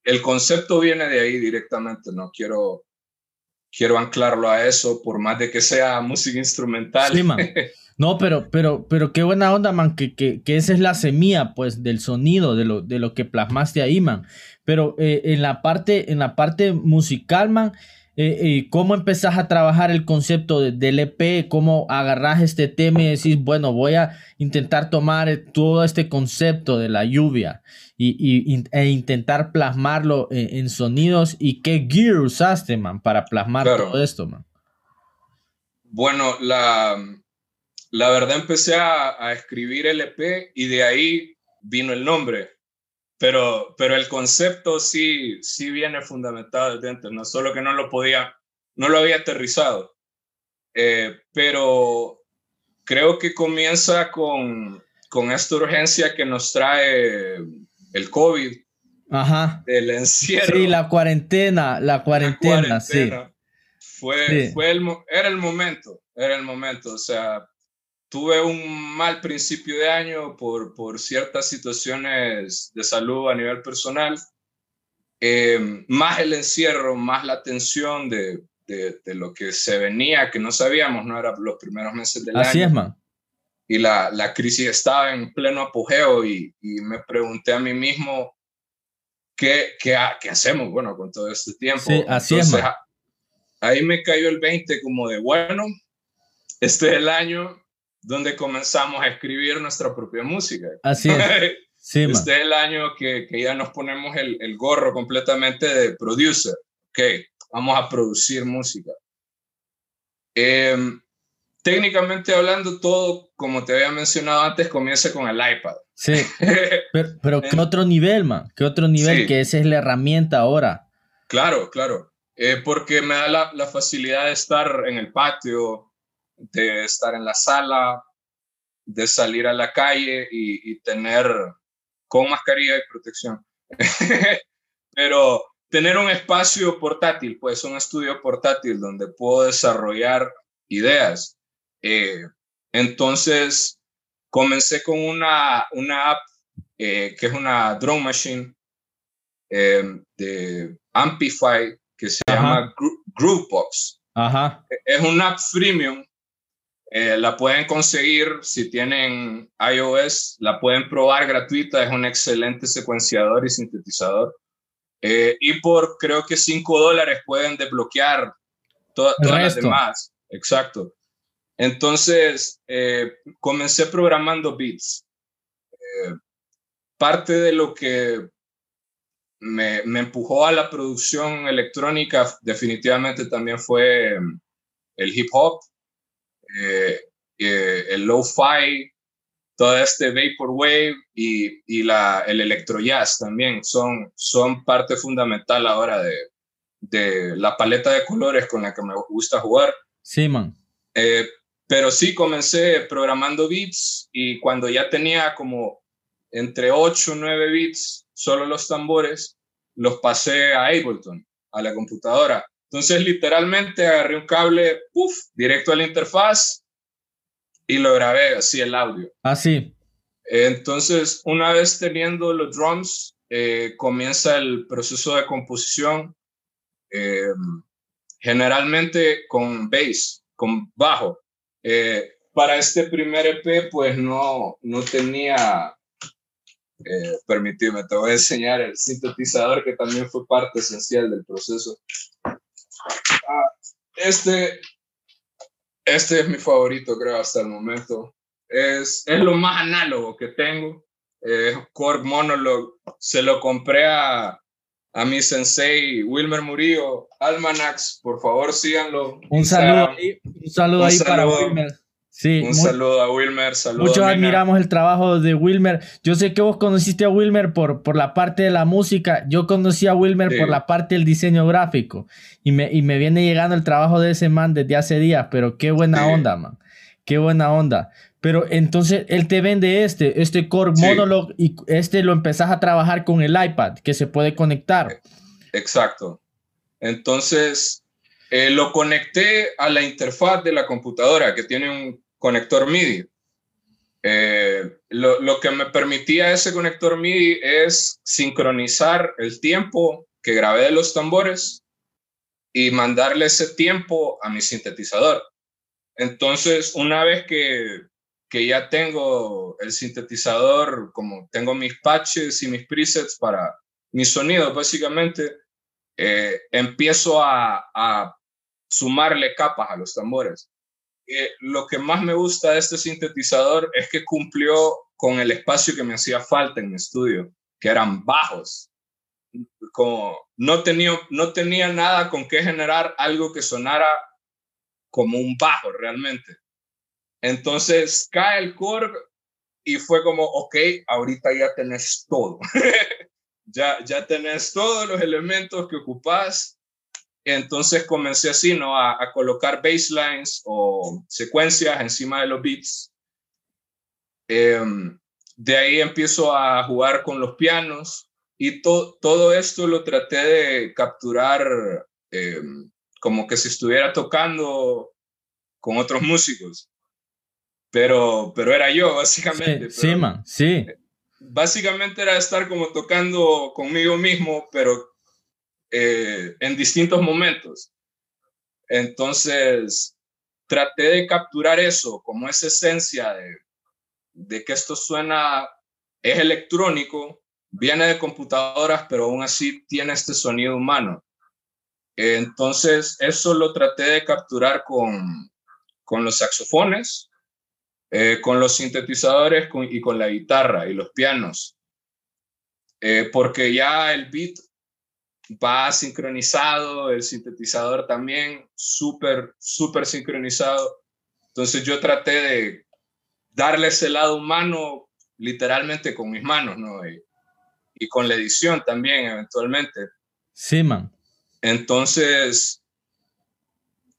el concepto viene de ahí directamente, no quiero, quiero anclarlo a eso, por más de que sea música instrumental. No, pero, pero, pero qué buena onda, man, que, que, que, esa es la semilla, pues, del sonido, de lo, de lo que plasmaste ahí, man. Pero eh, en, la parte, en la parte musical, man, eh, eh, ¿cómo empezás a trabajar el concepto del EP? ¿Cómo agarras este tema y decís, bueno, voy a intentar tomar todo este concepto de la lluvia y, y e intentar plasmarlo en, sonidos? ¿Y qué gear usaste, man, para plasmar todo esto, man? Bueno, la, la verdad empecé a, escribir el EP y de ahí vino el nombre. Pero, pero el concepto sí, sí viene fundamentado dentro, no solo que no lo podía, no lo había aterrizado. Eh, pero creo que comienza con, con esta urgencia que nos trae el COVID. Ajá. El encierro. Sí, la cuarentena, la cuarentena, sí. Fue, Fue el, era el momento, era el momento. O sea, tuve un mal principio de año por, por ciertas situaciones de salud a nivel personal. Eh, más el encierro, más la tensión de, de, lo que se venía, que no sabíamos, no eran los primeros meses del año. Así es, man. Y la, la, crisis estaba en pleno apogeo y, y me pregunté a mí mismo, ¿qué, qué, qué hacemos, bueno, con todo este tiempo? Sí, así es, man. Ahí me cayó el 20 como de, bueno, este es el año donde comenzamos a escribir nuestra propia música. Así es. Sí, este es el año que, que ya nos ponemos el, el, gorro completamente de producer. Ok, vamos a producir música. Eh, técnicamente hablando, todo, como te había mencionado antes, comienza con el iPad. Sí, pero, pero ¿qué otro nivel, man? ¿Qué otro nivel? Sí. Que esa es la herramienta ahora. Claro, claro. Eh, porque me da la, la facilidad de estar en el patio, de estar en la sala, de salir a la calle y, y tener con mascarilla y protección. Pero tener un espacio portátil, pues un estudio portátil donde puedo desarrollar ideas. Eh, entonces, comencé con una, una app eh, que es una drone machine eh, de Amplify que se Ajá. llama Groovebox. Ajá. Es una app freemium eh, la pueden conseguir si tienen iOS, la pueden probar gratuita, es un excelente secuenciador y sintetizador. Eh, y por creo que 5 dólares pueden desbloquear to todas las demás. Exacto. Entonces, eh, comencé programando beats. Parte de lo que me, me, empujó a la producción electrónica definitivamente también fue el hip hop eh, eh, el lo-fi, todo este vaporwave y, y la, el electro jazz también son, son parte fundamental ahora de, de la paleta de colores con la que me gusta jugar. Sí, man. Eh, pero sí, comencé programando beats y cuando ya tenía como entre 8 o 9 beats, solo los tambores, los pasé a Ableton, a la computadora. Entonces, literalmente agarré un cable, puff, directo a la interfaz y lo grabé así el audio. Así. Ah, Entonces, una vez teniendo los drums, eh, comienza el proceso de composición, eh, generalmente con bass, con bajo. Eh, para este primer EP, pues no, no tenía, eh, permitidme, te voy a enseñar el sintetizador que también fue parte esencial del proceso. Ah, este, este es mi favorito, creo, hasta el momento. Es, es lo más análogo que tengo. Es Korg Monologue. Se lo compré a, a mi sensei Wilmer Murillo, Almanax. Por favor, síganlo. Un saludo ahí, un saludo un ahí saludo. para Wilmer. Sí, un muy, saludo a Wilmer. Saludo muchos a admiramos el trabajo de Wilmer. Yo sé que vos conociste a Wilmer por, por la parte de la música. Yo conocí a Wilmer sí. por la parte del diseño gráfico. Y me, y me viene llegando el trabajo de ese man desde hace días. Pero qué buena sí. onda, man. Qué buena onda. Pero entonces él te vende este, este Core sí. Monologue y este lo empezás a trabajar con el iPad que se puede conectar. Exacto. Entonces eh, lo conecté a la interfaz de la computadora que tiene un conector MIDI. Eh, lo, que me permitía ese conector MIDI es sincronizar el tiempo que grabé de los tambores y mandarle ese tiempo a mi sintetizador. Entonces, una vez que, que ya tengo el sintetizador, como tengo mis patches y mis presets para mi sonido, básicamente, eh, empiezo a, sumarle capas a los tambores. Lo que más me gusta de este sintetizador es que cumplió con el espacio que me hacía falta en mi estudio, que eran bajos. Como no tenía, nada con qué generar algo que sonara como un bajo realmente. Entonces cae el Korg y fue como, ok, ahorita ya tenés todo. ya, ya tenés todos los elementos que ocupás entonces comencé así, ¿no? A, a, colocar basslines o secuencias encima de los beats. Eh, de ahí empiezo a jugar con los pianos y to todo esto lo traté de capturar eh, como que si estuviera tocando con otros músicos. pero, pero era yo, básicamente. Sí, man, sí. Básicamente era estar como tocando conmigo mismo, pero eh, en distintos momentos. Entonces, traté de capturar eso como esa esencia de, que esto suena, es electrónico, viene de computadoras, pero aún así tiene este sonido humano. Entonces, eso lo traté de capturar con, con los saxofones, eh, con los sintetizadores y con la guitarra y los pianos, eh, porque ya el beat va sincronizado, el sintetizador también, súper, súper sincronizado. Entonces yo traté de darle ese lado humano literalmente con mis manos, ¿no? Y, y con la edición también, eventualmente. Sí, man. Entonces,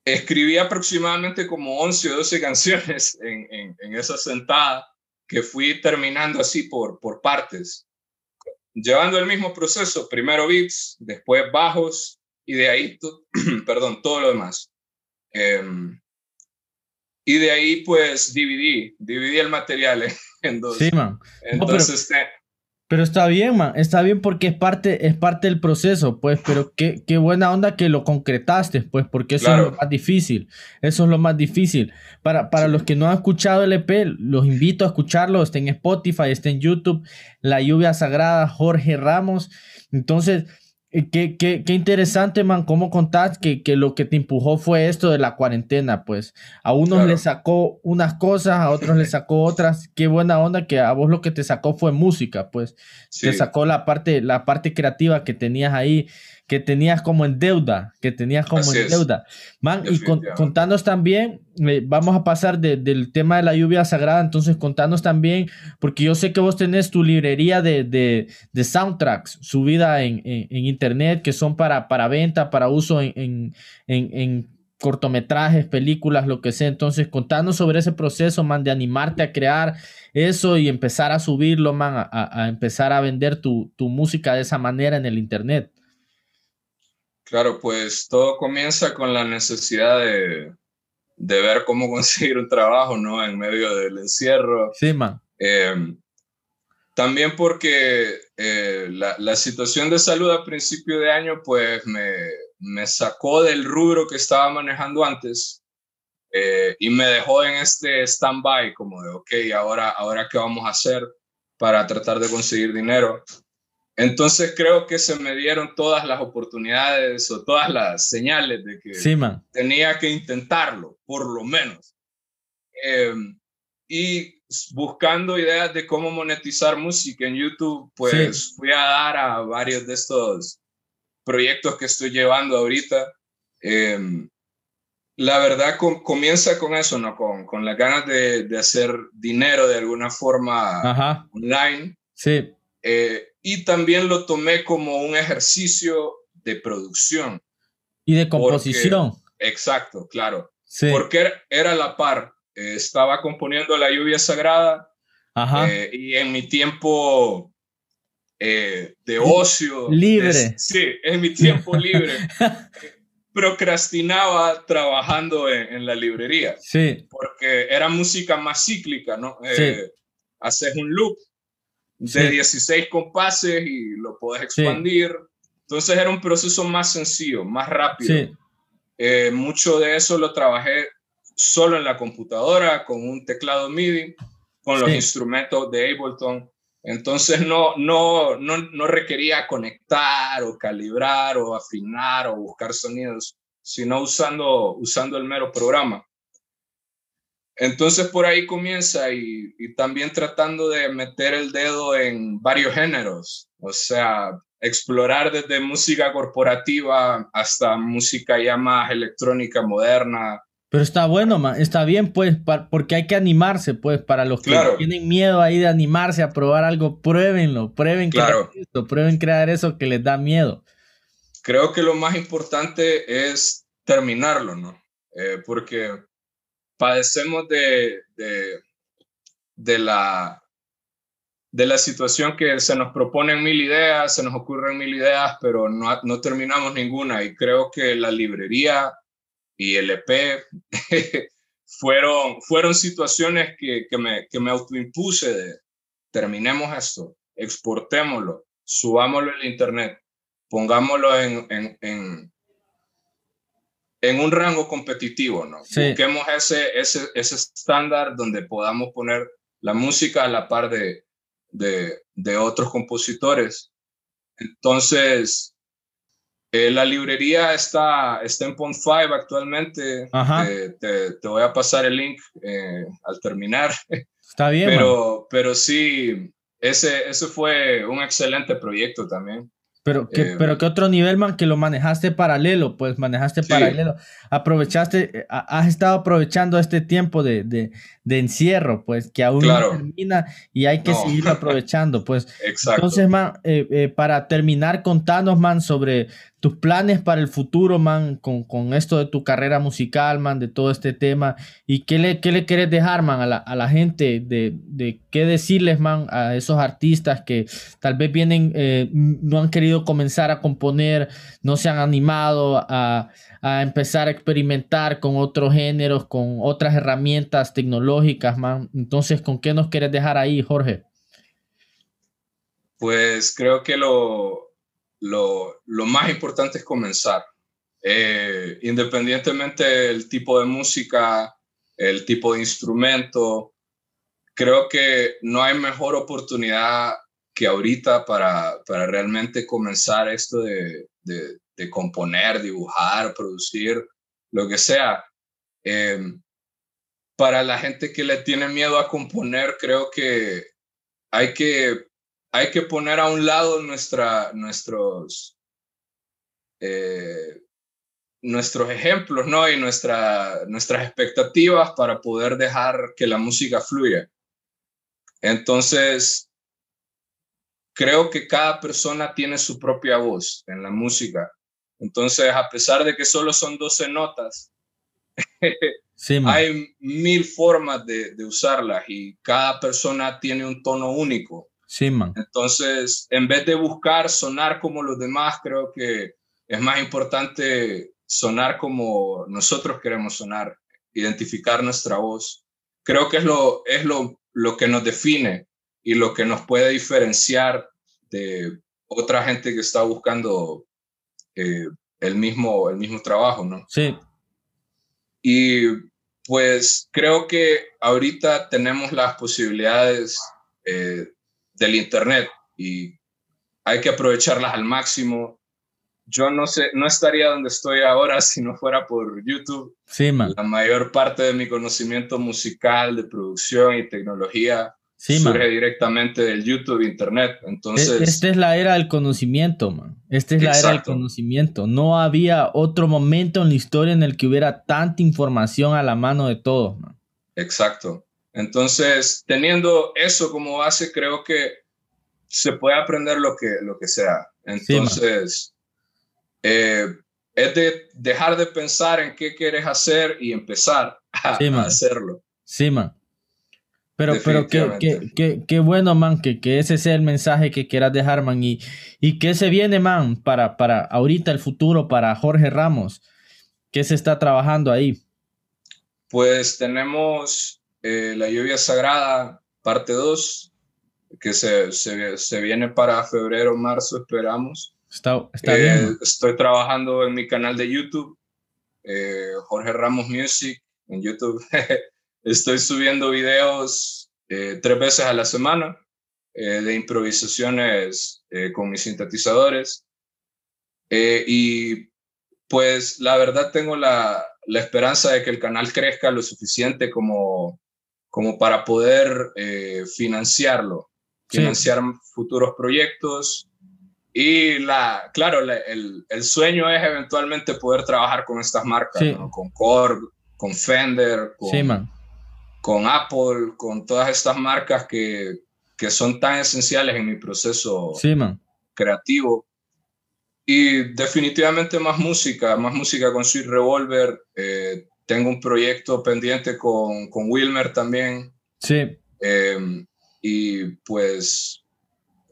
escribí aproximadamente como 11 o 12 canciones en, en, esa sentada que fui terminando así por, por partes, llevando el mismo proceso, primero beats, después bajos y de ahí, perdón, todo lo demás. Em, y de ahí pues dividí, dividí el material en dos. Sí, man. Entonces, pero está bien, man, está bien porque es parte, es parte del proceso, pues, pero qué, qué buena onda que lo concretaste, pues, porque eso es lo más difícil, eso es lo más difícil. Para, para los que no han escuchado el EP, los invito a escucharlo, está en Spotify, está en YouTube, La Lluvia Sagrada, Jorge Ramos. Entonces, qué, qué, qué, interesante, man, cómo contás que, que, lo que te empujó fue esto de la cuarentena, pues. A unos les sacó unas cosas, a otros les sacó otras. Qué buena onda que a vos lo que te sacó fue música, pues. Te sacó la parte, la parte creativa que tenías ahí que tenías como en deuda, que tenías como en deuda. Man, y contanos también, eh, vamos a pasar del tema de la lluvia sagrada, entonces contanos también, porque yo sé que vos tenés tu librería de, de, soundtracks subida en, en, internet, que son para, para venta, para uso en, en cortometrajes, películas, lo que sea. Entonces, contanos sobre ese proceso, man, de animarte a crear eso y empezar a subirlo, man, a, a empezar a vender tu, tu, música de esa manera en el Internet. Claro, pues todo comienza con la necesidad de, de ver cómo conseguir un trabajo, ¿no? En medio del encierro. Sí, man. Em, también porque eh, la, la, situación de salud a principio de año, pues me, me sacó del rubro que estaba manejando antes eh, y me dejó en este stand-by, como de, ok, ahora, ahora qué vamos a hacer para tratar de conseguir dinero. Entonces creo que se me dieron todas las oportunidades o todas las señales de que tenía que intentarlo, por lo menos. Em, y buscando ideas de cómo monetizar música en YouTube, pues fui a dar a varios de estos proyectos que estoy llevando ahorita. Em, la verdad comienza con eso, ¿no? Con, con las ganas de, de hacer dinero de alguna forma online. Sí. Eh, y también lo tomé como un ejercicio de producción. Y de composición. exacto, claro. Porque era la par. Eh, estaba componiendo La lluvia sagrada eh, y en mi tiempo eh, de ocio. Libre. sí, en mi tiempo libre. procrastinaba trabajando en, la librería. Sí. Porque era música más cíclica, ¿no? Haces un loop de 16 compases y lo puedes expandir. Entonces era un proceso más sencillo, más rápido. Eh, mucho de eso lo trabajé solo en la computadora, con un teclado MIDI, con los instrumentos de Ableton. Entonces no, no, no, no requería conectar o calibrar o afinar o buscar sonidos, sino usando, usando el mero programa. Entonces por ahí comienza y, también tratando de meter el dedo en varios géneros, o sea, explorar desde música corporativa hasta música ya más electrónica moderna. Pero está bueno, está bien, pues, porque hay que animarse, pues, para los que tienen miedo ahí de animarse a probar algo, pruébenlo, prueben crear eso, prueben crear eso que les da miedo. Creo que lo más importante es terminarlo, ¿no? Eh, porque padecemos de, de, la, de la situación que se nos proponen mil ideas, se nos ocurren mil ideas, pero no, no terminamos ninguna. Y creo que la librería y el EP fueron, fueron situaciones que, que, me, que me autoimpuse de terminemos esto, exportémoslo, subámoslo al internet, pongámoslo en, en, en, en un rango competitivo, ¿no? Busquemos ese, ese, ese estándar donde podamos poner la música a la par de, de, de otros compositores. Entonces, eh, la librería está, está en Pond 5 actualmente. Eh, te, te, voy a pasar el link eh, al terminar. Está bien. Pero, pero sí, ese, ese fue un excelente proyecto también. Pero qué, eh, pero qué otro nivel, man, que lo manejaste paralelo, pues manejaste paralelo. Aprovechaste, eh, has estado aprovechando este tiempo de, de, de encierro, pues que aún no termina y hay que seguir aprovechando, pues. Exacto. Entonces, man, eh, para terminar, contanos, man, sobre tus planes para el futuro, man, con, con, esto de tu carrera musical, man, de todo este tema, y qué le, qué le quieres dejar, man, a la, a la gente, de, de, qué decirles, man, a esos artistas que tal vez vienen, eh, no han querido comenzar a componer, no se han animado a, a empezar a experimentar con otros géneros, con otras herramientas tecnológicas, man. Entonces, ¿con qué nos quieres dejar ahí, Jorge? Pues creo que lo, lo, más importante es comenzar. Eh, independientemente del tipo de música, el tipo de instrumento, creo que no hay mejor oportunidad que ahorita para, para realmente comenzar esto de, de, componer, dibujar, producir, lo que sea. Eh, para la gente que le tiene miedo a componer, creo que hay que hay que poner a un lado nuestra, nuestros, eh, nuestros ejemplos ¿no? y nuestra, nuestras expectativas para poder dejar que la música fluya. Entonces, creo que cada persona tiene su propia voz en la música. Entonces, a pesar de que solo son 12 notas, hay mil formas de, de usarlas y cada persona tiene un tono único. Sí, man. Entonces, en vez de buscar sonar como los demás, creo que es más importante sonar como nosotros queremos sonar, identificar nuestra voz. Creo que es lo, es lo, lo que nos define y lo que nos puede diferenciar de otra gente que está buscando eh, el, mismo, el mismo trabajo, ¿no? Sí. Y pues creo que ahorita tenemos las posibilidades eh, del Internet y hay que aprovecharlas al máximo. Yo no sé, no estaría donde estoy ahora si no fuera por YouTube. Sí, La mayor parte de mi conocimiento musical, de producción y tecnología surge directamente del YouTube, Internet. Entonces, esta es la era del conocimiento, man. Esta es la era del conocimiento. No había otro momento en la historia en el que hubiera tanta información a la mano de todos, man. Exacto. Entonces, teniendo eso como base, creo que se puede aprender lo que, lo que sea. Entonces, eh, es de dejar de pensar en qué quieres hacer y empezar a, hacerlo. Sí, man. Pero, pero qué, qué, qué, bueno, man, que, que, ese sea el mensaje que quieras dejar, man. Y, y qué se viene, man, para, para ahorita el futuro, para Jorge Ramos. ¿Qué se está trabajando ahí? Pues tenemos eh, la lluvia sagrada, parte 2, que se, se, se, viene para febrero, marzo, esperamos. Está, está bien. Eh, estoy trabajando en mi canal de YouTube, eh, Jorge Ramos Music, en YouTube. estoy subiendo videos tres veces a la semana de improvisaciones con mis sintetizadores. y pues la verdad tengo la, la esperanza de que el canal crezca lo suficiente como como para poder eh, financiarlo, financiar futuros proyectos. Y la, claro, el, el, sueño es eventualmente poder trabajar con estas marcas, con Korg, con Fender, con, con, Apple, con todas estas marcas que, que, son tan esenciales en mi proceso creativo. Y definitivamente más música, más música con Sweet Revolver. Eh, tengo un proyecto pendiente con, con Wilmer también. Sí. Em, y pues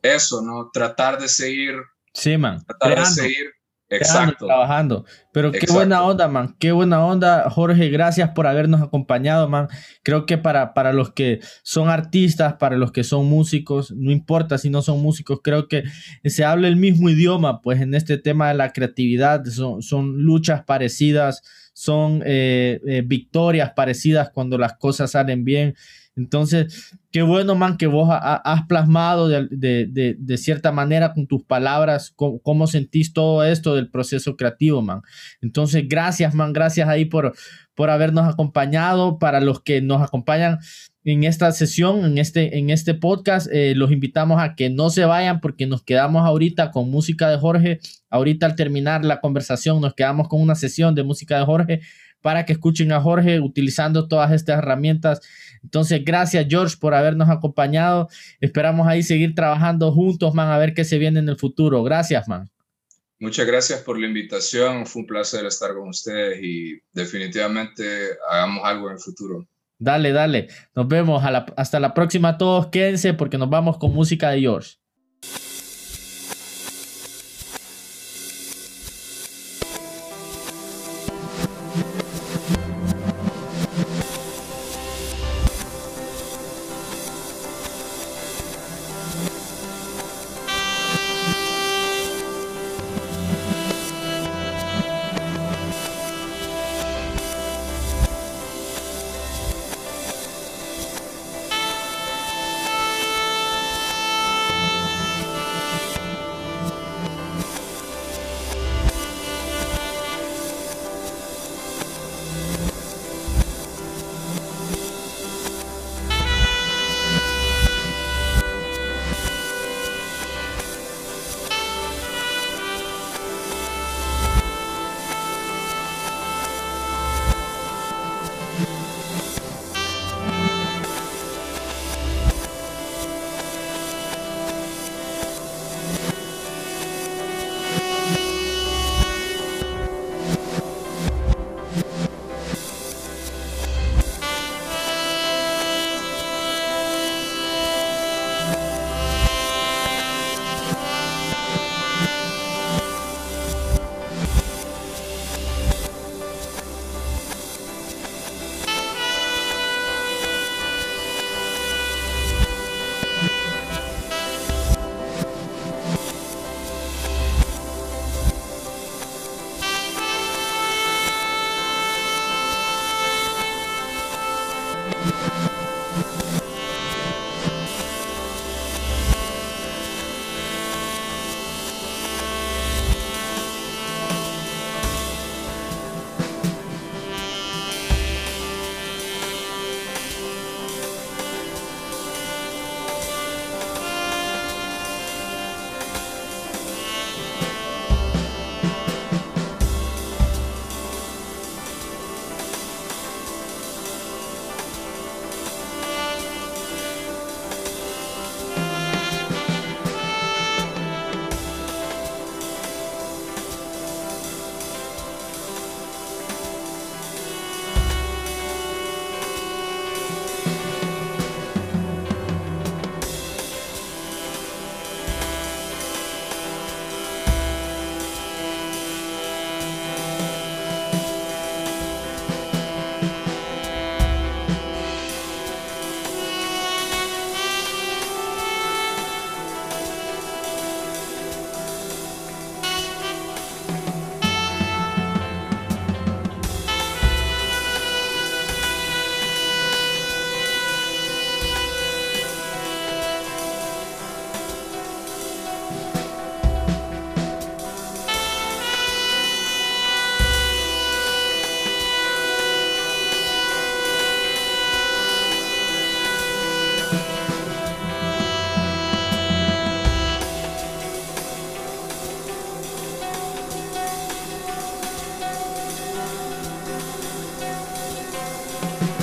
eso, ¿no? Tratar de seguir. Sí, man. Tratar de seguir Exacto. Trabajando. Pero qué buena onda, man. Qué buena onda, Jorge. Gracias por habernos acompañado, man. Creo que para, para los que son artistas, para los que son músicos, no importa si no son músicos, creo que se habla el mismo idioma, pues en este tema de la creatividad son, son luchas parecidas, son eh, eh, victorias parecidas cuando las cosas salen bien. Entonces, qué bueno, man, que vos has plasmado de, cierta manera con tus palabras cómo, sentís todo esto del proceso creativo, man. Entonces, gracias, man, gracias ahí por, por habernos acompañado. Para los que nos acompañan en esta sesión, en este, en este podcast, eh, los invitamos a que no se vayan porque nos quedamos ahorita con música de Jorge. Ahorita al terminar la conversación nos quedamos con una sesión de música de Jorge para que escuchen a Jorge utilizando todas estas herramientas entonces, gracias George por habernos acompañado. Esperamos ahí seguir trabajando juntos, man, a ver qué se viene en el futuro. Gracias, man. Muchas gracias por la invitación. Fue un placer estar con ustedes y definitivamente hagamos algo en el futuro. Dale, dale. Nos vemos. hasta la próxima todos. Quédense porque nos vamos con música de George. Bye.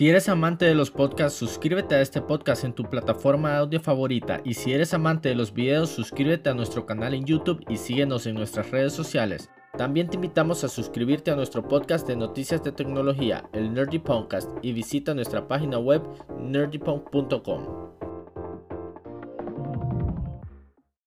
Si eres amante de los podcasts, suscríbete a este podcast en tu plataforma de audio favorita y si eres amante de los videos, suscríbete a nuestro canal en YouTube y síguenos en nuestras redes sociales. También te invitamos a suscribirte a nuestro podcast de noticias de tecnología, el Nerdy Podcast, y visita nuestra página web nerdypunk.com.